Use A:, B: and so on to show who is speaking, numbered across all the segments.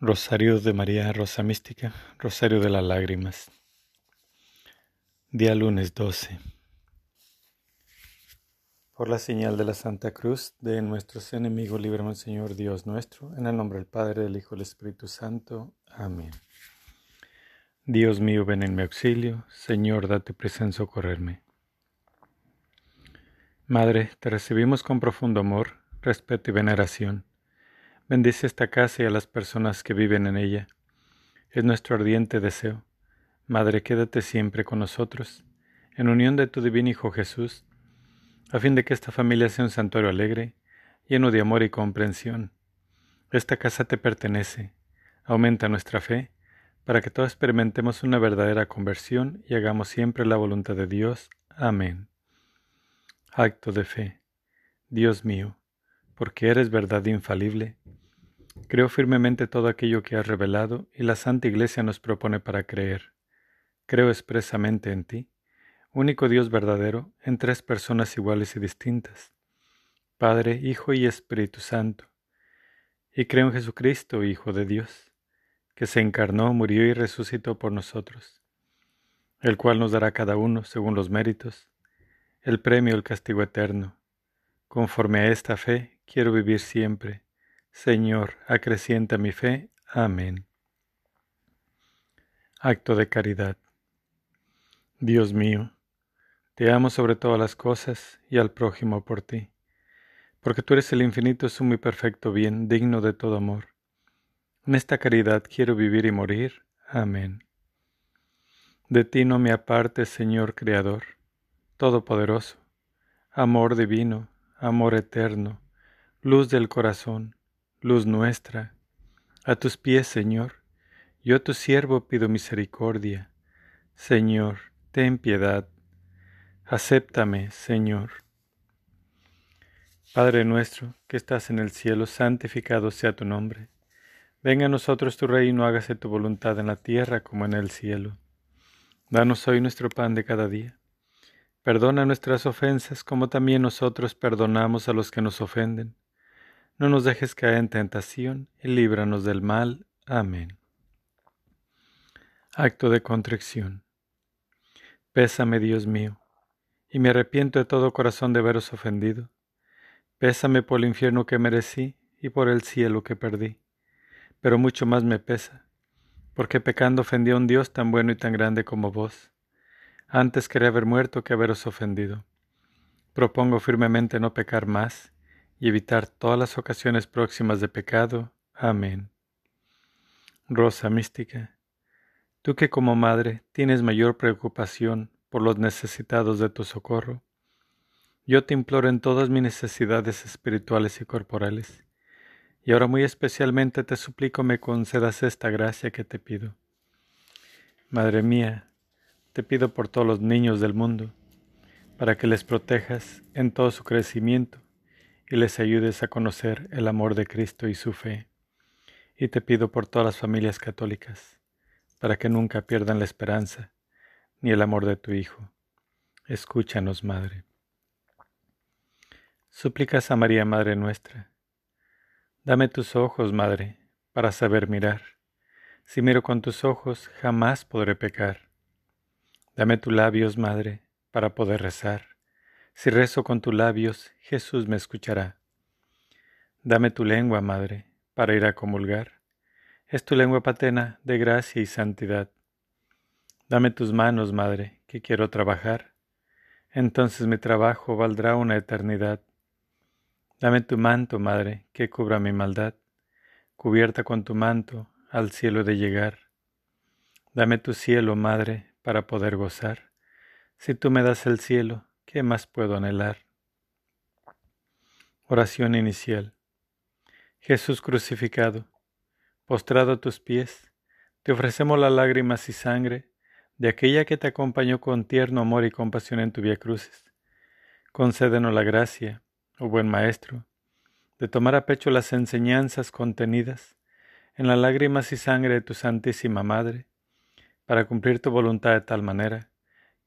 A: Rosario de María Rosa Mística, Rosario de las Lágrimas. Día lunes 12. Por la señal de la Santa Cruz de nuestros enemigos, líbrame Señor Dios nuestro, en el nombre del Padre, del Hijo y del Espíritu Santo. Amén. Dios mío, ven en mi auxilio, Señor, date prisa en socorrerme. Madre, te recibimos con profundo amor, respeto y veneración Bendice esta casa y a las personas que viven en ella. Es nuestro ardiente deseo. Madre, quédate siempre con nosotros, en unión de tu divino Hijo Jesús, a fin de que esta familia sea un santuario alegre, lleno de amor y comprensión. Esta casa te pertenece. Aumenta nuestra fe, para que todos experimentemos una verdadera conversión y hagamos siempre la voluntad de Dios. Amén. Acto de fe. Dios mío, porque eres verdad infalible, Creo firmemente todo aquello que has revelado y la Santa Iglesia nos propone para creer. Creo expresamente en ti, único Dios verdadero, en tres personas iguales y distintas, Padre, Hijo y Espíritu Santo. Y creo en Jesucristo, Hijo de Dios, que se encarnó, murió y resucitó por nosotros, el cual nos dará cada uno, según los méritos, el premio el castigo eterno. Conforme a esta fe, quiero vivir siempre Señor, acrecienta mi fe. Amén. Acto de caridad. Dios mío, te amo sobre todas las cosas y al prójimo por ti, porque tú eres el infinito sumo y perfecto bien, digno de todo amor. En esta caridad quiero vivir y morir. Amén. De ti no me apartes, Señor Creador, Todopoderoso, amor divino, amor eterno, luz del corazón luz nuestra. A tus pies, Señor, yo a tu siervo pido misericordia. Señor, ten piedad. Acéptame, Señor. Padre nuestro, que estás en el cielo, santificado sea tu nombre. Venga a nosotros tu reino, hágase tu voluntad en la tierra como en el cielo. Danos hoy nuestro pan de cada día. Perdona nuestras ofensas como también nosotros perdonamos a los que nos ofenden no nos dejes caer en tentación y líbranos del mal. Amén. Acto de contrición. Pésame, Dios mío, y me arrepiento de todo corazón de haberos ofendido. Pésame por el infierno que merecí y por el cielo que perdí. Pero mucho más me pesa, porque pecando ofendí a un Dios tan bueno y tan grande como vos. Antes quería haber muerto que haberos ofendido. Propongo firmemente no pecar más y evitar todas las ocasiones próximas de pecado. Amén. Rosa mística, tú que como madre tienes mayor preocupación por los necesitados de tu socorro, yo te imploro en todas mis necesidades espirituales y corporales, y ahora muy especialmente te suplico me concedas esta gracia que te pido. Madre mía, te pido por todos los niños del mundo, para que les protejas en todo su crecimiento y les ayudes a conocer el amor de Cristo y su fe. Y te pido por todas las familias católicas, para que nunca pierdan la esperanza ni el amor de tu Hijo. Escúchanos, Madre. Súplicas a María, Madre nuestra. Dame tus ojos, Madre, para saber mirar. Si miro con tus ojos, jamás podré pecar. Dame tus labios, Madre, para poder rezar. Si rezo con tus labios, Jesús me escuchará. Dame tu lengua, Madre, para ir a comulgar. Es tu lengua paterna de gracia y santidad. Dame tus manos, Madre, que quiero trabajar. Entonces mi trabajo valdrá una eternidad. Dame tu manto, Madre, que cubra mi maldad. Cubierta con tu manto, al cielo de llegar. Dame tu cielo, Madre, para poder gozar. Si tú me das el cielo, ¿Qué más puedo anhelar? Oración inicial. Jesús crucificado, postrado a tus pies, te ofrecemos las lágrimas y sangre de aquella que te acompañó con tierno amor y compasión en tu vía cruces. Concédenos la gracia, oh buen Maestro, de tomar a pecho las enseñanzas contenidas en las lágrimas y sangre de tu Santísima Madre, para cumplir tu voluntad de tal manera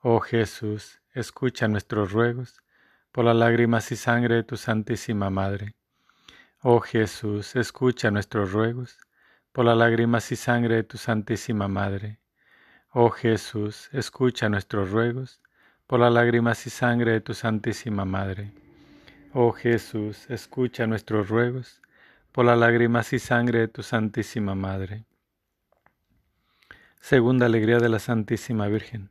A: Oh Jesús, escucha nuestros ruegos por las lágrimas y sangre de tu Santísima Madre. Oh Jesús, escucha nuestros ruegos por las lágrimas y sangre de tu Santísima Madre. Oh Jesús, escucha nuestros ruegos por las lágrimas y sangre de tu Santísima Madre. Oh Jesús, escucha nuestros ruegos por las lágrimas y sangre de tu Santísima Madre. Segunda alegría de la Santísima Virgen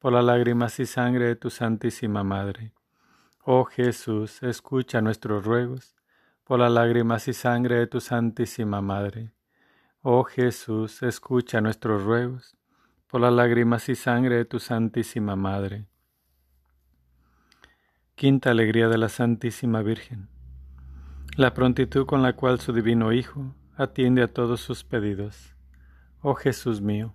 A: por las lágrimas y sangre de tu Santísima Madre. Oh Jesús, escucha nuestros ruegos, por las lágrimas y sangre de tu Santísima Madre. Oh Jesús, escucha nuestros ruegos, por las lágrimas y sangre de tu Santísima Madre. Quinta alegría de la Santísima Virgen. La prontitud con la cual su divino Hijo atiende a todos sus pedidos. Oh Jesús mío,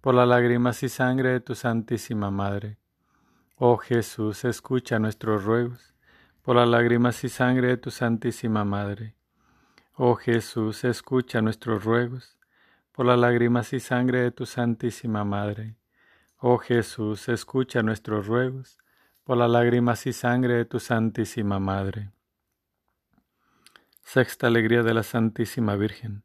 A: por las lágrimas y sangre de tu Santísima Madre. Oh Jesús, escucha nuestros ruegos por las lágrimas y sangre de tu Santísima Madre. Oh Jesús, escucha nuestros ruegos por las lágrimas y sangre de tu Santísima Madre. Oh Jesús, escucha nuestros ruegos por las lágrimas y sangre de tu Santísima Madre. Sexta alegría de la Santísima Virgen.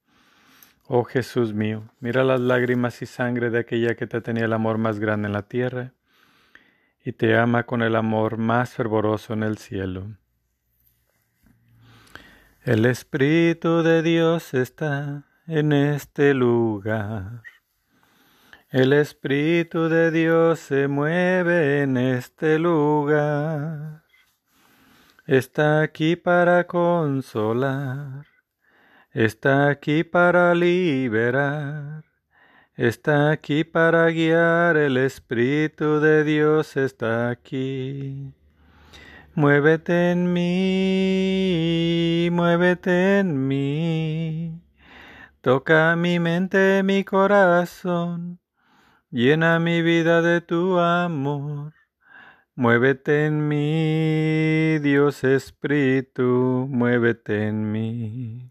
A: Oh Jesús mío, mira las lágrimas y sangre de aquella que te tenía el amor más grande en la tierra y te ama con el amor más fervoroso en el cielo. El Espíritu de Dios está en este lugar. El Espíritu de Dios se mueve en este lugar. Está aquí para consolar. Está aquí para liberar. Está aquí para guiar. El Espíritu de Dios está aquí. Muévete en mí, muévete en mí. Toca mi mente, mi corazón Llena mi vida de tu amor. Muévete en mí, Dios Espíritu, muévete en mí.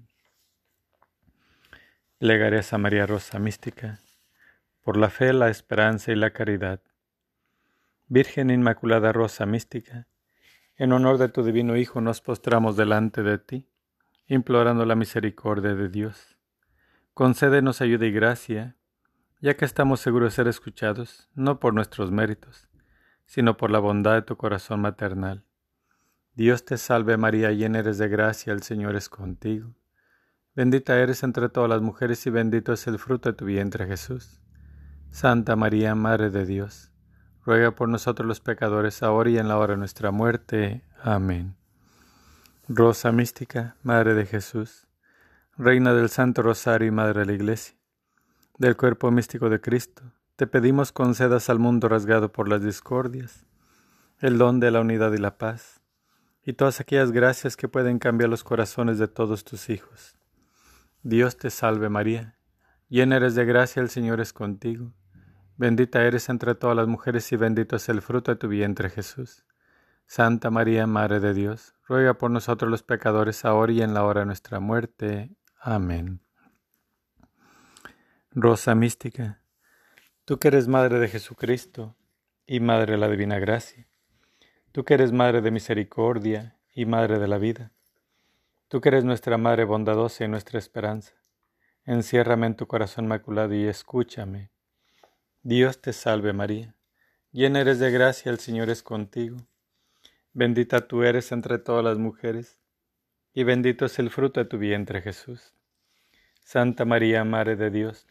A: Legaré a María Rosa Mística, por la fe, la esperanza y la caridad. Virgen Inmaculada Rosa Mística, en honor de tu divino Hijo nos postramos delante de ti implorando la misericordia de Dios. Concédenos ayuda y gracia, ya que estamos seguros de ser escuchados, no por nuestros méritos, sino por la bondad de tu corazón maternal. Dios te salve María, llena eres de gracia, el Señor es contigo. Bendita eres entre todas las mujeres y bendito es el fruto de tu vientre Jesús. Santa María, Madre de Dios, ruega por nosotros los pecadores, ahora y en la hora de nuestra muerte. Amén. Rosa mística, Madre de Jesús, Reina del Santo Rosario y Madre de la Iglesia, del cuerpo místico de Cristo, te pedimos concedas al mundo rasgado por las discordias, el don de la unidad y la paz, y todas aquellas gracias que pueden cambiar los corazones de todos tus hijos Dios te salve María, llena eres de gracia, el Señor es contigo. Bendita eres entre todas las mujeres y bendito es el fruto de tu vientre Jesús. Santa María, Madre de Dios, ruega por nosotros los pecadores, ahora y en la hora de nuestra muerte. Amén. Rosa mística, tú que eres Madre de Jesucristo y Madre de la Divina Gracia, tú que eres Madre de Misericordia y Madre de la Vida, Tú que eres nuestra Madre bondadosa y nuestra esperanza, enciérrame en tu corazón maculado y escúchame. Dios te salve María, llena eres de gracia, el Señor es contigo. Bendita tú eres entre todas las mujeres, y bendito es el fruto de tu vientre Jesús. Santa María, Madre de Dios,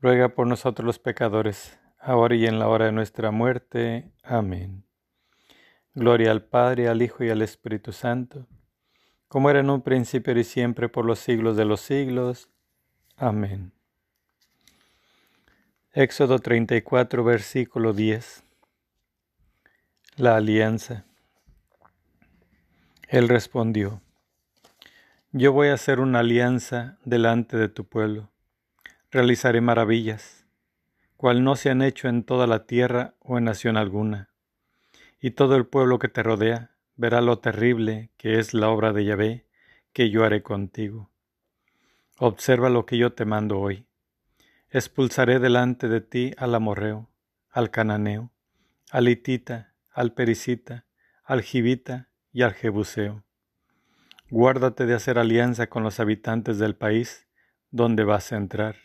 A: ruega por nosotros los pecadores, ahora y en la hora de nuestra muerte. Amén. Gloria al Padre, al Hijo y al Espíritu Santo como era en un principio y siempre por los siglos de los siglos. Amén. Éxodo 34, versículo 10. La alianza. Él respondió, Yo voy a hacer una alianza delante de tu pueblo, realizaré maravillas, cual no se han hecho en toda la tierra o en nación alguna, y todo el pueblo que te rodea verá lo terrible que es la obra de Yahvé que yo haré contigo. Observa lo que yo te mando hoy. Expulsaré delante de ti al amorreo, al cananeo, al hitita, al pericita, al jibita y al jebuseo. Guárdate de hacer alianza con los habitantes del país donde vas a entrar,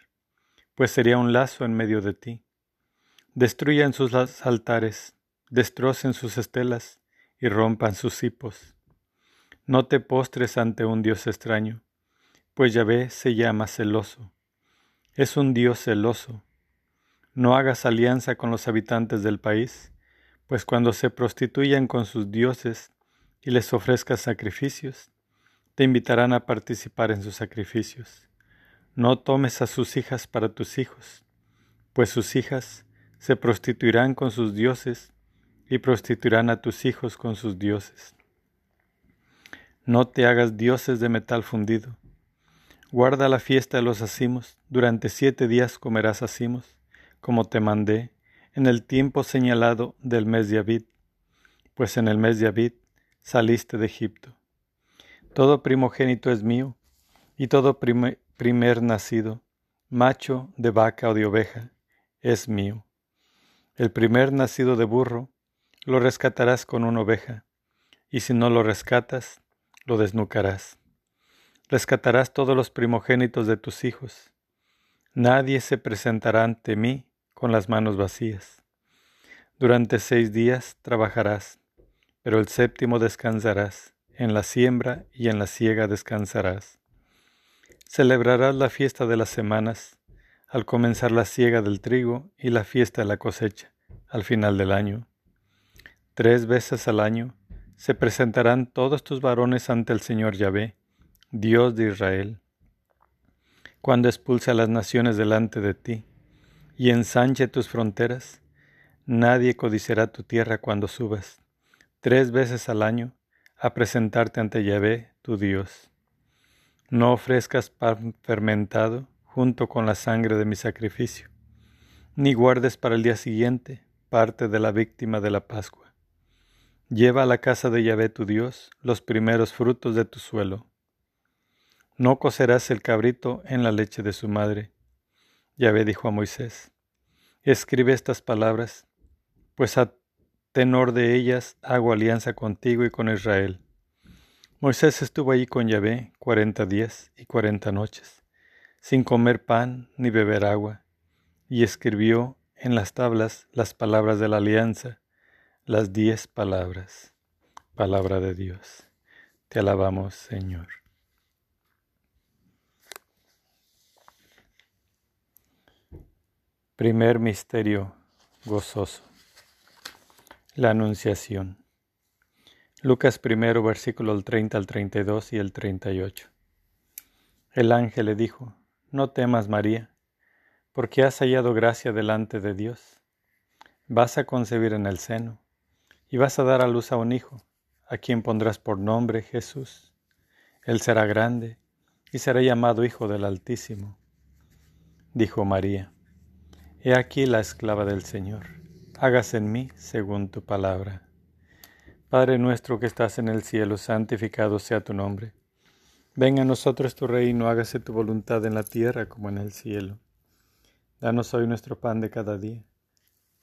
A: pues sería un lazo en medio de ti. Destruyan sus altares, destrocen sus estelas, y rompan sus hipos. No te postres ante un Dios extraño, pues Yahvé se llama celoso. Es un Dios celoso. No hagas alianza con los habitantes del país, pues cuando se prostituyan con sus dioses y les ofrezcas sacrificios, te invitarán a participar en sus sacrificios. No tomes a sus hijas para tus hijos, pues sus hijas se prostituirán con sus dioses y prostituirán a tus hijos con sus dioses. No te hagas dioses de metal fundido. Guarda la fiesta de los acimos, durante siete días comerás acimos, como te mandé, en el tiempo señalado del mes de Abid, pues en el mes de Abid saliste de Egipto. Todo primogénito es mío, y todo primer nacido, macho de vaca o de oveja, es mío. El primer nacido de burro, lo rescatarás con una oveja, y si no lo rescatas, lo desnucarás. Rescatarás todos los primogénitos de tus hijos. Nadie se presentará ante mí con las manos vacías. Durante seis días trabajarás, pero el séptimo descansarás, en la siembra y en la siega descansarás. Celebrarás la fiesta de las semanas, al comenzar la siega del trigo y la fiesta de la cosecha, al final del año Tres veces al año se presentarán todos tus varones ante el Señor Yahvé, Dios de Israel. Cuando expulse a las naciones delante de ti y ensanche tus fronteras, nadie codiciará tu tierra cuando subas, tres veces al año, a presentarte ante Yahvé, tu Dios. No ofrezcas pan fermentado junto con la sangre de mi sacrificio, ni guardes para el día siguiente parte de la víctima de la Pascua Lleva a la casa de Yahvé tu Dios los primeros frutos de tu suelo. No cocerás el cabrito en la leche de su madre. Yahvé dijo a Moisés, escribe estas palabras, pues a tenor de ellas hago alianza contigo y con Israel. Moisés estuvo allí con Yahvé cuarenta días y cuarenta noches, sin comer pan ni beber agua, y escribió en las tablas las palabras de la alianza las diez palabras. Palabra de Dios. Te alabamos, Señor. Primer misterio gozoso. La Anunciación. Lucas primero, versículo 30 al 32 y el 38. El ángel le dijo, No temas, María, porque has hallado gracia delante de Dios. Vas a concebir en el seno y vas a dar a luz a un hijo, a quien pondrás por nombre Jesús. Él será grande, y será llamado Hijo del Altísimo. Dijo María, He aquí la esclava del Señor, hágase en mí según tu palabra. Padre nuestro que estás en el cielo, santificado sea tu nombre. Venga a nosotros tu reino, hágase tu voluntad en la tierra como en el cielo. Danos hoy nuestro pan de cada día.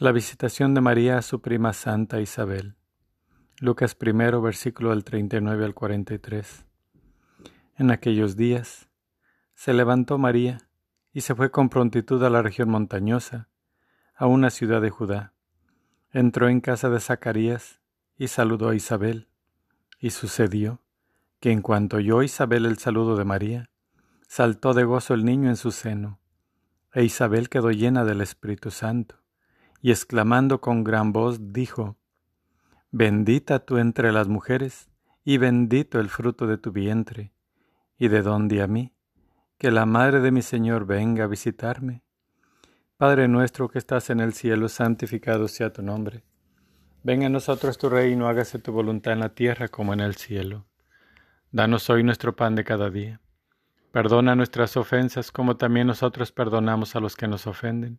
A: La visitación de María a su prima Santa Isabel. Lucas primero, versículo del 39 al 43. En aquellos días se levantó María y se fue con prontitud a la región montañosa, a una ciudad de Judá. Entró en casa de Zacarías y saludó a Isabel. Y sucedió que en cuanto oyó Isabel el saludo de María, saltó de gozo el niño en su seno, e Isabel quedó llena del Espíritu Santo, y exclamando con gran voz dijo, Bendita tú entre las mujeres, y bendito el fruto de tu vientre, y de dónde a mí, que la Madre de mi Señor venga a visitarme. Padre nuestro que estás en el cielo, santificado sea tu nombre. Venga a nosotros tu reino, hágase tu voluntad en la tierra como en el cielo. Danos hoy nuestro pan de cada día. Perdona nuestras ofensas como también nosotros perdonamos a los que nos ofenden.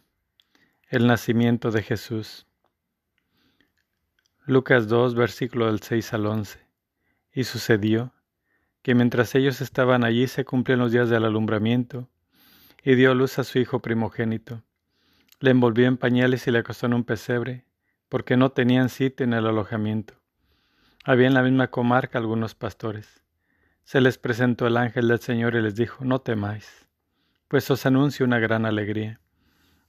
A: El nacimiento de Jesús. Lucas 2, versículo del 6 al 11. Y sucedió que mientras ellos estaban allí se cumplían los días del alumbramiento y dio luz a su hijo primogénito. Le envolvió en pañales y le acostó en un pesebre, porque no tenían sitio en el alojamiento. Había en la misma comarca algunos pastores. Se les presentó el ángel del Señor y les dijo, no temáis, pues os anuncio una gran alegría.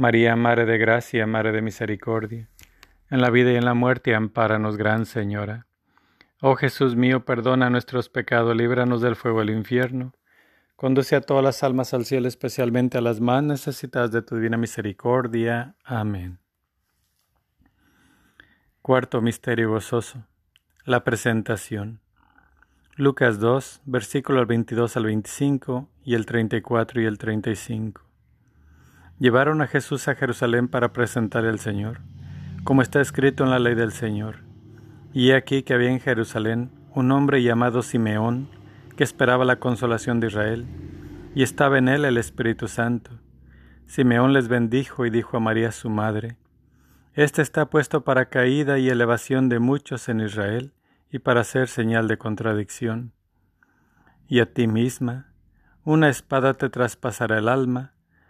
A: María, Madre de Gracia, Madre de Misericordia, en la vida y en la muerte, ampáranos, Gran Señora. Oh Jesús mío, perdona nuestros pecados, líbranos del fuego del infierno. Conduce a todas las almas al cielo, especialmente a las más necesitadas de tu divina misericordia. Amén. Cuarto Misterio Gozoso. La presentación. Lucas 2, versículos 22 al 25 y el 34 y el 35. Llevaron a Jesús a Jerusalén para presentarle al Señor, como está escrito en la ley del Señor. Y he aquí que había en Jerusalén un hombre llamado Simeón, que esperaba la consolación de Israel, y estaba en él el Espíritu Santo. Simeón les bendijo y dijo a María su madre, Este está puesto para caída y elevación de muchos en Israel, y para ser señal de contradicción. Y a ti misma, una espada te traspasará el alma,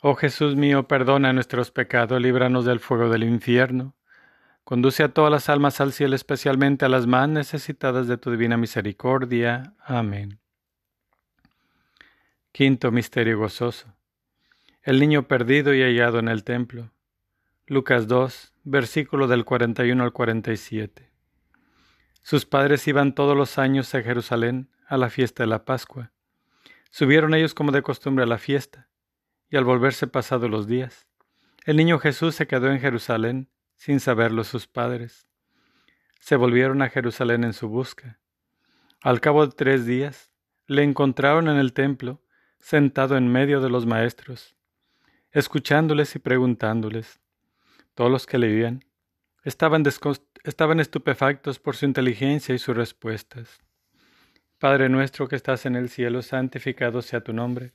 A: Oh Jesús mío, perdona nuestros pecados, líbranos del fuego del infierno. Conduce a todas las almas al cielo, especialmente a las más necesitadas de tu divina misericordia. Amén. Quinto Misterio Gozoso. El niño perdido y hallado en el templo. Lucas 2, versículo del 41 al 47. Sus padres iban todos los años a Jerusalén a la fiesta de la Pascua. Subieron ellos como de costumbre a la fiesta, y al volverse pasados los días, el niño Jesús se quedó en Jerusalén sin saberlo sus padres. Se volvieron a Jerusalén en su busca. Al cabo de tres días, le encontraron en el templo, sentado en medio de los maestros, escuchándoles y preguntándoles. Todos los que le oían estaban, estaban estupefactos por su inteligencia y sus respuestas. Padre nuestro que estás en el cielo, santificado sea tu nombre.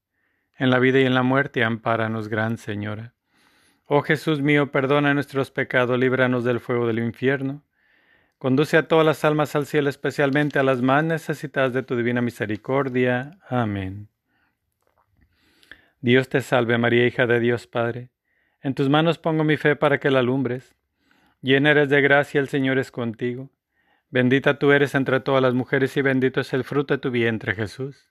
A: en la vida y en la muerte, ampáranos, Gran Señora. Oh Jesús mío, perdona nuestros pecados, líbranos del fuego del infierno. Conduce a todas las almas al cielo, especialmente a las más necesitadas de tu divina misericordia. Amén. Dios te salve, María, hija de Dios Padre en tus manos pongo mi fe para que la alumbres. Llena eres de gracia, el Señor es contigo. Bendita tú eres entre todas las mujeres y bendito es el fruto de tu vientre, Jesús.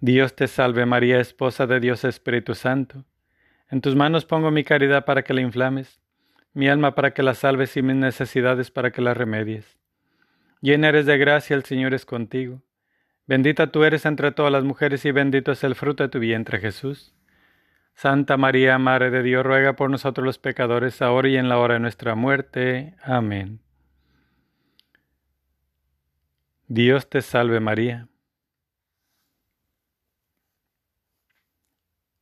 A: Dios te salve María, esposa de Dios Espíritu Santo. En tus manos pongo mi caridad para que la inflames, mi alma para que la salves y mis necesidades para que la remedies. Llena eres de gracia, el Señor es contigo. Bendita tú eres entre todas las mujeres y bendito es el fruto de tu vientre Jesús. Santa María, Madre de Dios, ruega por nosotros los pecadores, ahora y en la hora de nuestra muerte. Amén. Dios te salve María.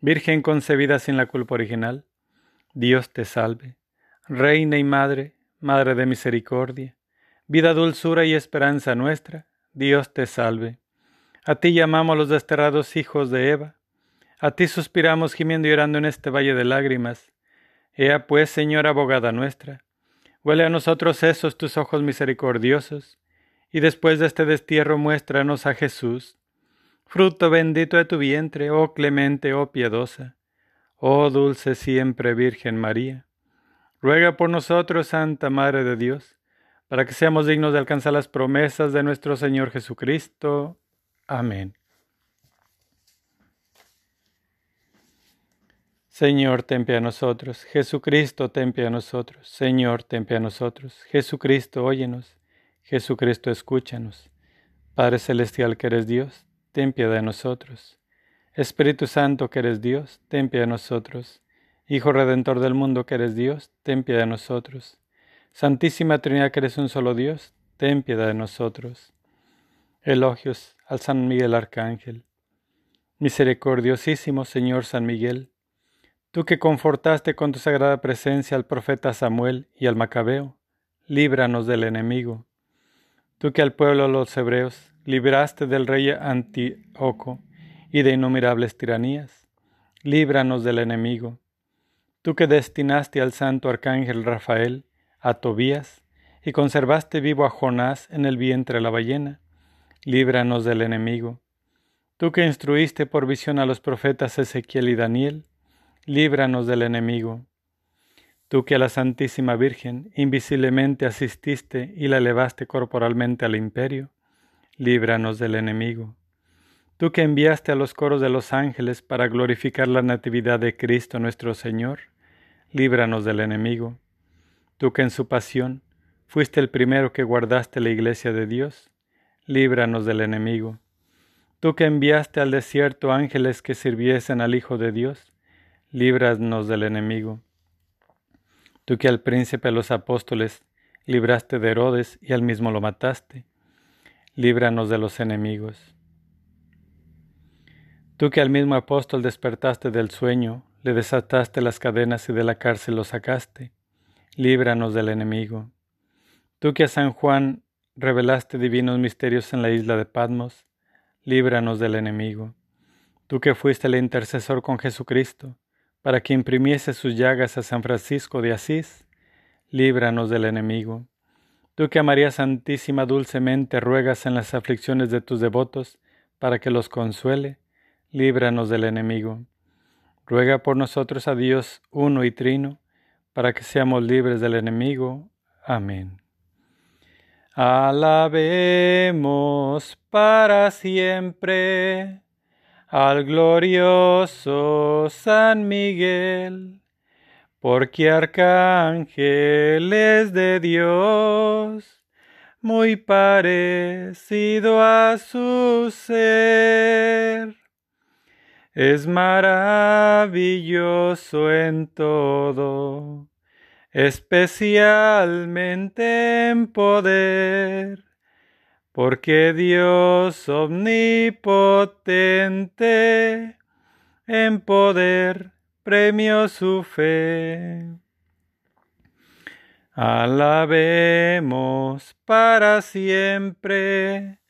A: Virgen concebida sin la culpa original. Dios te salve, Reina y Madre, Madre de Misericordia, vida, dulzura y esperanza nuestra. Dios te salve. A ti llamamos los desterrados hijos de Eva a ti suspiramos gimiendo y llorando en este valle de lágrimas. Ea pues, Señora abogada nuestra, huele a nosotros esos tus ojos misericordiosos, y después de este destierro muéstranos a Jesús, fruto bendito de tu vientre, oh clemente, oh piadosa, oh dulce siempre Virgen María. Ruega por nosotros, Santa Madre de Dios, para que seamos dignos de alcanzar las promesas de nuestro Señor Jesucristo. Amén. Señor, ten a nosotros. Jesucristo, ten a nosotros. Señor, ten a nosotros. Jesucristo, óyenos. Jesucristo, escúchanos. Padre Celestial que eres Dios, ten piedad de nosotros. Espíritu Santo que eres Dios, ten piedad de nosotros. Hijo Redentor del mundo que eres Dios, ten piedad de nosotros. Santísima Trinidad que eres un solo Dios, ten piedad de nosotros. Elogios al San Miguel Arcángel. Misericordiosísimo Señor San Miguel, Tú que confortaste con tu sagrada presencia al profeta Samuel y al Macabeo, líbranos del enemigo. Tú que al pueblo de los hebreos libraste del rey Antíoco y de innumerables tiranías, líbranos del enemigo. Tú que destinaste al santo arcángel Rafael a Tobías y conservaste vivo a Jonás en el vientre de la ballena, líbranos del enemigo. Tú que instruiste por visión a los profetas Ezequiel y Daniel, líbranos del enemigo. Tú que a la Santísima Virgen invisiblemente asististe y la elevaste corporalmente al imperio, líbranos del enemigo. Tú que enviaste a los coros de los ángeles para glorificar la natividad de Cristo nuestro Señor, líbranos del enemigo. Tú que en su pasión fuiste el primero que guardaste la iglesia de Dios, líbranos del enemigo. Tú que enviaste al desierto ángeles que sirviesen al Hijo de Dios, líbranos del enemigo. Tú que al príncipe de los apóstoles libraste de Herodes y al mismo lo mataste. Líbranos de los enemigos. Tú que al mismo apóstol despertaste del sueño, le desataste las cadenas y de la cárcel lo sacaste, líbranos del enemigo. Tú que a San Juan revelaste divinos misterios en la isla de Patmos, líbranos del enemigo. Tú que fuiste el intercesor con Jesucristo, para que imprimiese sus llagas a San Francisco de Asís, líbranos del enemigo. Tú que a María Santísima dulcemente ruegas en las aflicciones de tus devotos, para que los consuele, líbranos del enemigo. Ruega por nosotros a Dios uno y trino, para que seamos libres del enemigo. Amén. Alabemos para siempre al glorioso San Miguel, porque arcángel es de Dios, muy parecido a su ser. Es maravilloso en todo, especialmente en poder, porque Dios omnipotente en poder premió su fe. Alabemos para siempre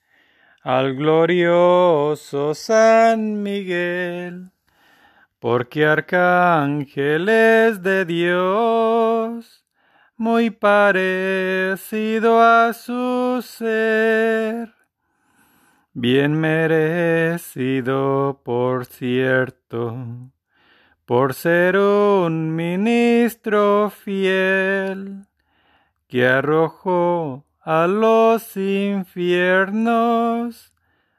A: al glorioso San Miguel, porque arcángel es de Dios, muy parecido a su ser, bien merecido, por cierto, por ser un ministro fiel, que arrojó a los infiernos,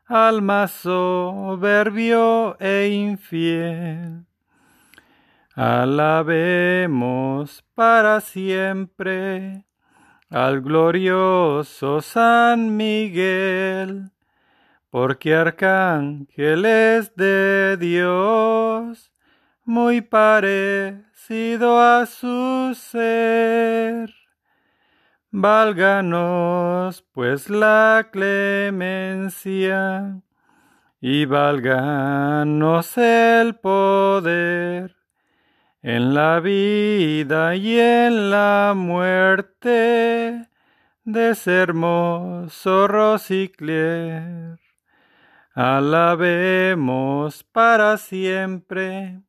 A: alma soberbio e infiel. Alabemos para siempre al glorioso San Miguel, porque arcángel es de Dios, muy parecido a su ser. Válganos pues la clemencia y válganos el poder en la vida y en la muerte de ese hermoso Rosicler. Alabemos para siempre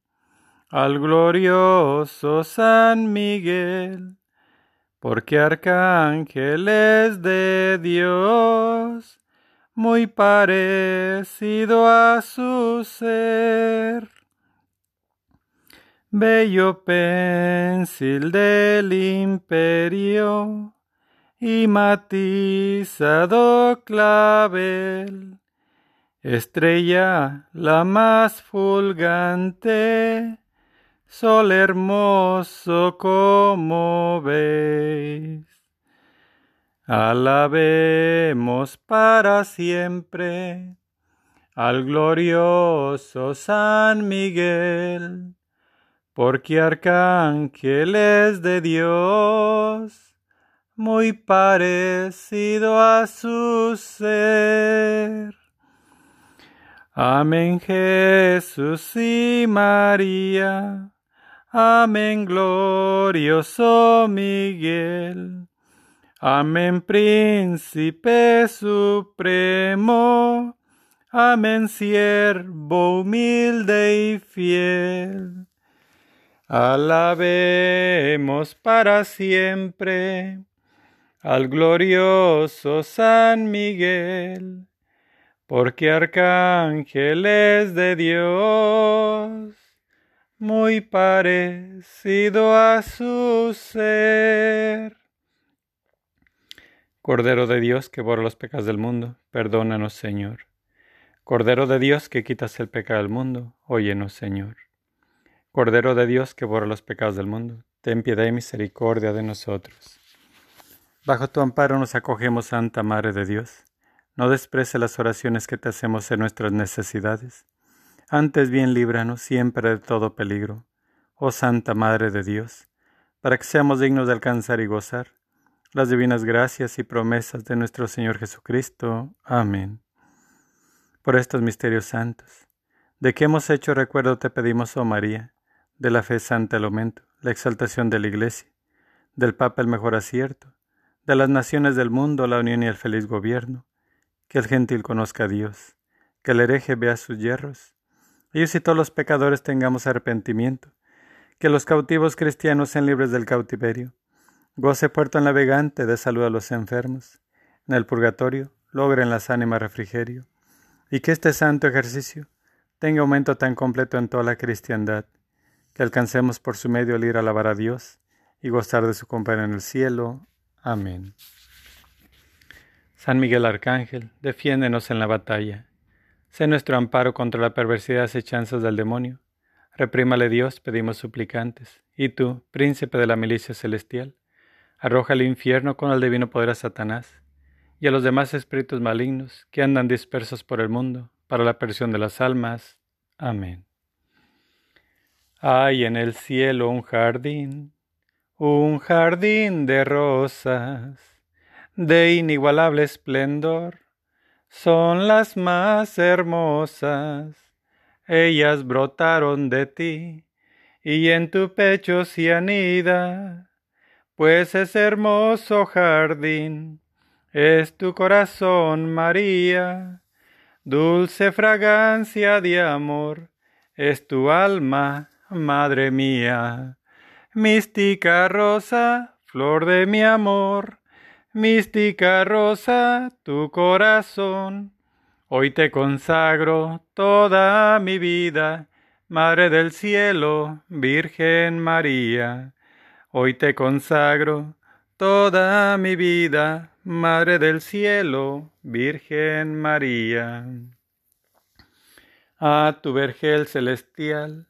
A: al glorioso San Miguel porque arcángel es de Dios, muy parecido a su ser. Bello pensil del imperio y matizado clavel, estrella la más fulgante, sol hermoso como veis. Alabemos para siempre al glorioso San Miguel, porque arcángel es de Dios, muy parecido a su ser. Amén Jesús y María Amén, glorioso Miguel. Amén, príncipe supremo. Amén, siervo humilde y fiel. Alabemos para siempre al glorioso San Miguel, porque arcángel es de Dios muy parecido a su ser. Cordero de Dios que borra los pecados del mundo, perdónanos Señor. Cordero de Dios que quitas el pecado del mundo, óyenos Señor. Cordero de Dios que borra los pecados del mundo, ten piedad y misericordia de nosotros. Bajo tu amparo nos acogemos, Santa Madre de Dios. No desprece las oraciones que te hacemos en nuestras necesidades antes bien líbranos siempre de todo peligro, oh Santa Madre de Dios, para que seamos dignos de alcanzar y gozar las divinas gracias y promesas de nuestro Señor Jesucristo. Amén. Por estos misterios santos, de que hemos hecho recuerdo te pedimos, oh María, de la fe santa el aumento, la exaltación de la Iglesia, del Papa el mejor acierto, de las naciones del mundo la unión y el feliz gobierno, que el gentil conozca a Dios, que el hereje vea sus hierros, ellos y todos los pecadores tengamos arrepentimiento, que los cautivos cristianos sean libres del cautiverio, goce puerto navegante de salud a los enfermos, en el purgatorio logren las ánimas refrigerio, y que este santo ejercicio tenga aumento tan completo en toda la cristiandad, alcancemos por su medio el ir a alabar a Dios y gozar de su compañía en el cielo. Amén. San Miguel Arcángel, defiéndenos en la batalla. Sé nuestro amparo contra la perversidad y acechanzas del demonio. Reprímale Dios, pedimos suplicantes. Y tú, príncipe de la milicia celestial, arroja al infierno con el divino poder a Satanás y a los demás espíritus malignos que andan dispersos por el mundo para la perdición de las almas. Amén. Hay en el cielo un jardín, un jardín de rosas de inigualable esplendor, son las más hermosas. Ellas brotaron de ti, y en tu pecho se anida, pues es hermoso jardín, es tu corazón, María, dulce fragancia de amor, es tu alma, Madre mía, mística rosa, flor de mi amor, Mística rosa, tu corazón, hoy te consagro toda mi vida, Madre del cielo, Virgen María. Hoy te consagro toda mi vida, Madre del cielo, Virgen María. A tu vergel celestial,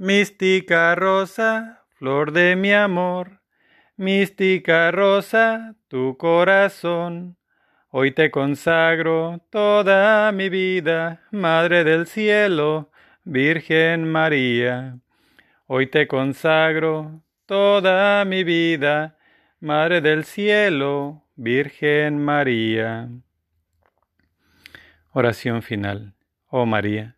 A: Mística rosa, flor de mi amor, Mística rosa, tu corazón, hoy te consagro toda mi vida, Madre del cielo, Virgen María. Hoy te consagro toda mi vida, Madre del cielo, Virgen María. Oración final. Oh María,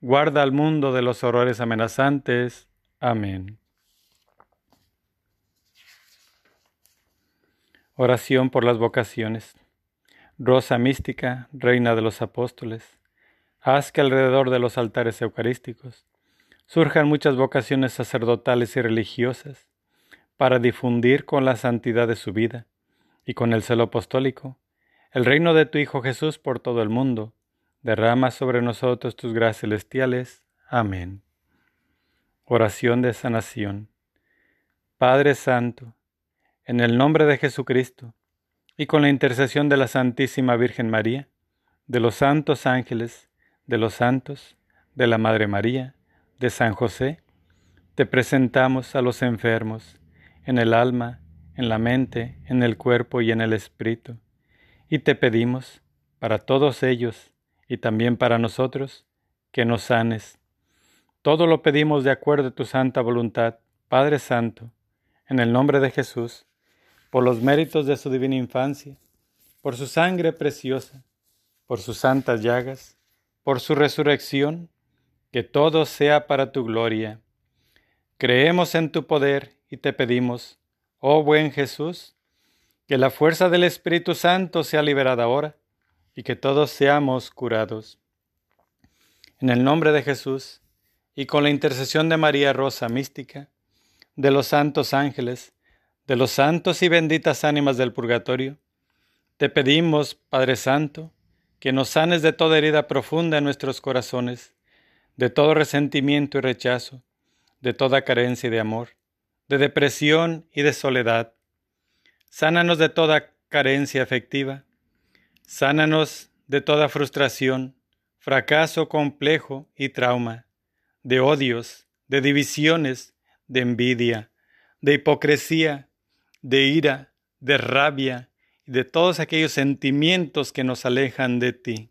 A: guarda al mundo de los horrores amenazantes. Amén. Oración por las vocaciones. Rosa mística, Reina de los Apóstoles, haz que alrededor de los altares eucarísticos surjan muchas vocaciones sacerdotales y religiosas para difundir con la santidad de su vida y con el celo apostólico el reino de tu Hijo Jesús por todo el mundo. Derrama sobre nosotros tus gracias celestiales. Amén. Oración de sanación. Padre Santo, en el nombre de Jesucristo, y con la intercesión de la Santísima Virgen María, de los santos ángeles, de los santos, de la Madre María, de San José, te presentamos a los enfermos, en el alma, en la mente, en el cuerpo y en el espíritu, y te pedimos, para todos ellos, y también para nosotros, que nos sanes. Todo lo pedimos de acuerdo a tu santa voluntad, Padre Santo, en el nombre de Jesús, por los méritos de su divina infancia, por su sangre preciosa, por sus santas llagas, por su resurrección, que todo sea para tu gloria. Creemos en tu poder y te pedimos, oh buen Jesús, Que la fuerza del Espíritu Santo sea liberada ahora y que todos seamos curados. En el nombre de Jesús y con la intercesión de María Rosa Mística, de los santos ángeles, de los santos y benditas ánimas del purgatorio, te pedimos, Padre Santo, que nos sanes de toda herida profunda en nuestros corazones, de todo resentimiento y rechazo, de toda carencia de amor, de depresión y de soledad. Sánanos de toda carencia afectiva, sánanos de toda frustración, fracaso complejo y trauma, de odios, de divisiones, de envidia, de hipocresía, de ira, de rabia, de todos aquellos sentimientos que nos alejan de ti.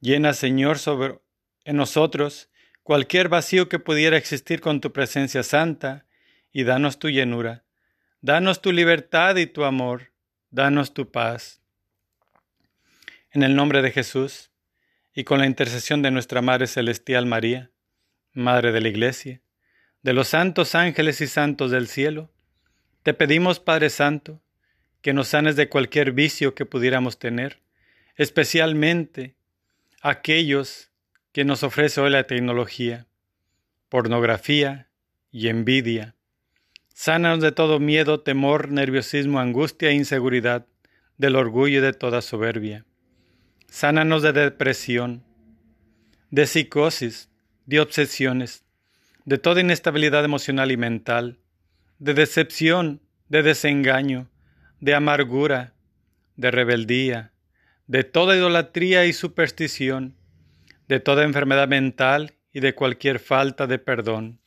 A: Llena, Señor, sobre en nosotros cualquier vacío que pudiera existir con tu presencia santa y danos tu llenura. Danos tu libertad y tu amor. Danos tu paz. En el nombre de Jesús y con la intercesión de nuestra Madre Celestial María, Madre de la Iglesia, de los santos ángeles y santos del cielo, te pedimos, Padre Santo, que nos sanes de cualquier vicio que pudiéramos tener, especialmente aquellos que nos ofrece hoy la tecnología, pornografía y envidia. Sánanos de todo miedo, temor, nerviosismo, angustia e inseguridad, del orgullo y de toda soberbia. Sánanos de depresión, de psicosis, de obsesiones, de toda inestabilidad emocional y mental, de decepción, de desengaño, de amargura, de rebeldía, de toda idolatría y superstición, de toda enfermedad mental y de cualquier falta de perdón.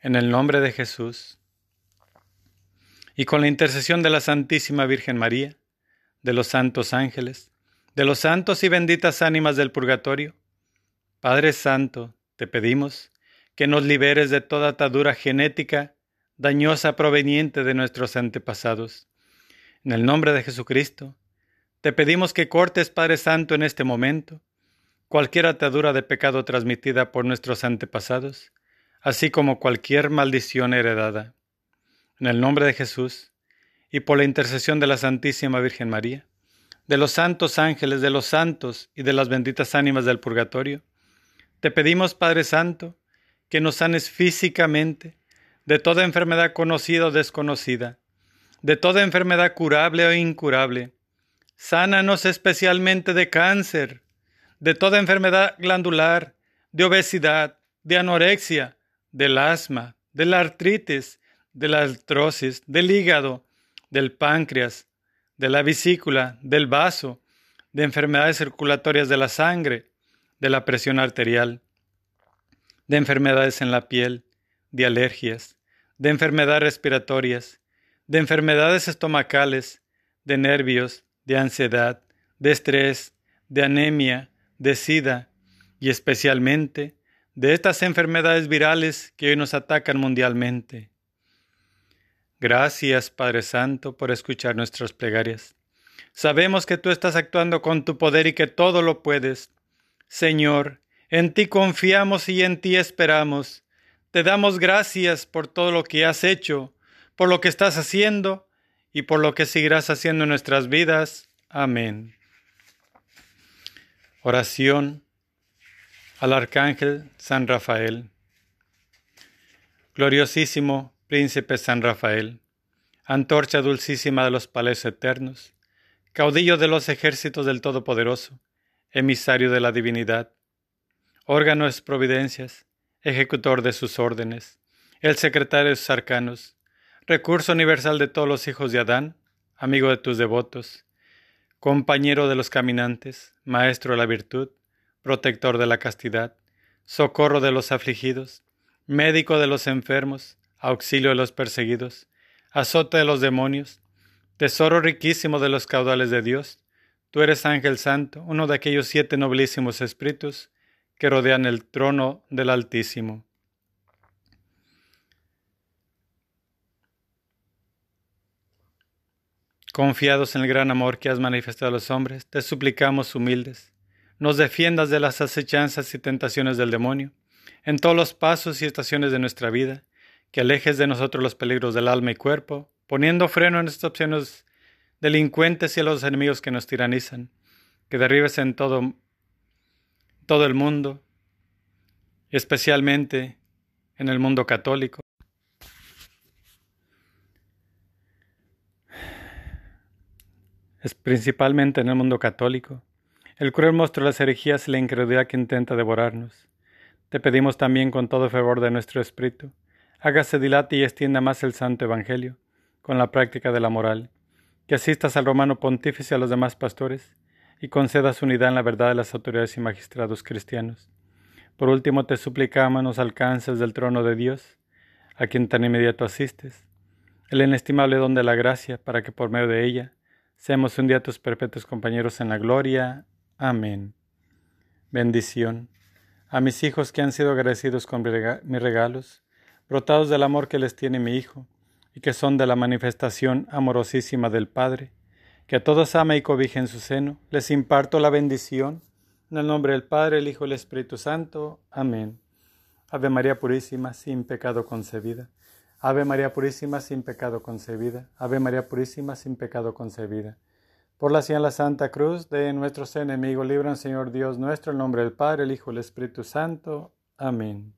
A: En el nombre de Jesús. Y con la intercesión de la Santísima Virgen María, de los santos ángeles, de los santos y benditas ánimas del purgatorio, Padre Santo, te pedimos que nos liberes de toda atadura genética dañosa proveniente de nuestros antepasados en el nombre de Jesucristo, te pedimos que cortes, Padre Santo, en este momento, cualquier atadura de pecado transmitida por nuestros antepasados, así como cualquier maldición heredada. En el nombre de Jesús, y por la intercesión de la Santísima Virgen María, de los santos ángeles, de los santos y de las benditas ánimas del purgatorio, te pedimos, Padre Santo, que nos sanes físicamente de toda enfermedad conocida o desconocida, de toda enfermedad curable o incurable. Sánanos especialmente de cáncer, de toda enfermedad glandular, de obesidad, de anorexia, del asma, de la artritis, de la artrosis, del hígado, del páncreas, de la vesícula, del vaso, de enfermedades circulatorias de la sangre, de la presión arterial, de enfermedades en la piel, de alergias, de enfermedades respiratorias, de enfermedades estomacales, de nervios, de ansiedad, de estrés, de anemia, de sida y especialmente de estas enfermedades virales que hoy nos atacan mundialmente. Gracias, Padre Santo, por escuchar nuestras plegarias. Sabemos que tú estás actuando con tu poder y que todo lo puedes. Señor, en ti confiamos y en ti esperamos. Te damos gracias por todo lo que has hecho por lo que estás haciendo y por lo que seguirás haciendo en nuestras vidas. Amén. Oración al Arcángel San Rafael. Gloriosísimo Príncipe San Rafael, antorcha dulcísima de los palacios eternos, caudillo de los ejércitos del Todopoderoso, emisario de la divinidad, órgano de providencias, ejecutor de sus órdenes, el secretario de sus arcanos, recurso universal de todos los hijos de Adán, amigo de tus devotos, compañero de los caminantes, maestro de la virtud, protector de la castidad, socorro de los afligidos, médico de los enfermos, auxilio de los perseguidos, azote de los demonios, tesoro riquísimo de los caudales de Dios, tú eres ángel santo, uno de aquellos siete nobilísimos espíritus que rodean el trono del Altísimo. Confiados en el gran amor que has manifestado a los hombres, te suplicamos humildes, nos defiendas de las acechanzas y tentaciones del demonio, en todos los pasos y estaciones de nuestra vida, que alejes de nosotros los peligros del alma y cuerpo, poniendo freno en estas opciones delincuentes y a los enemigos que nos tiranizan, que derribes en todo, todo el mundo, especialmente en el mundo católico. Es principalmente en el mundo católico. El cruel monstruo de las herejías y la incredulidad que intenta devorarnos. Te pedimos también con todo favor de nuestro espíritu, hágase dilate y extienda más el santo evangelio, con la práctica de la moral, que asistas al romano pontífice y a los demás pastores, y concedas unidad en la verdad de las autoridades y magistrados cristianos. Por último, te suplicamos nos alcances del trono de Dios, a quien tan inmediato asistes, el inestimable don de la gracia, para que por medio de ella seamos un día tus perpetuos compañeros en la gloria. Amén. Bendición a mis hijos que han sido agradecidos con mis regalos, brotados del amor que les tiene mi Hijo, y que son de la manifestación amorosísima del Padre, que a todos ama y cobija en su seno, les imparto la bendición, en el nombre del Padre, el Hijo y el Espíritu Santo. Amén. Ave María Purísima, sin pecado concebida. Ave María Purísima, sin pecado concebida. Ave María Purísima, sin pecado concebida. Por la señal la Santa Cruz de nuestros enemigos, libran, Señor Dios nuestro, en nombre del Padre, el Hijo y el Espíritu Santo. Amén.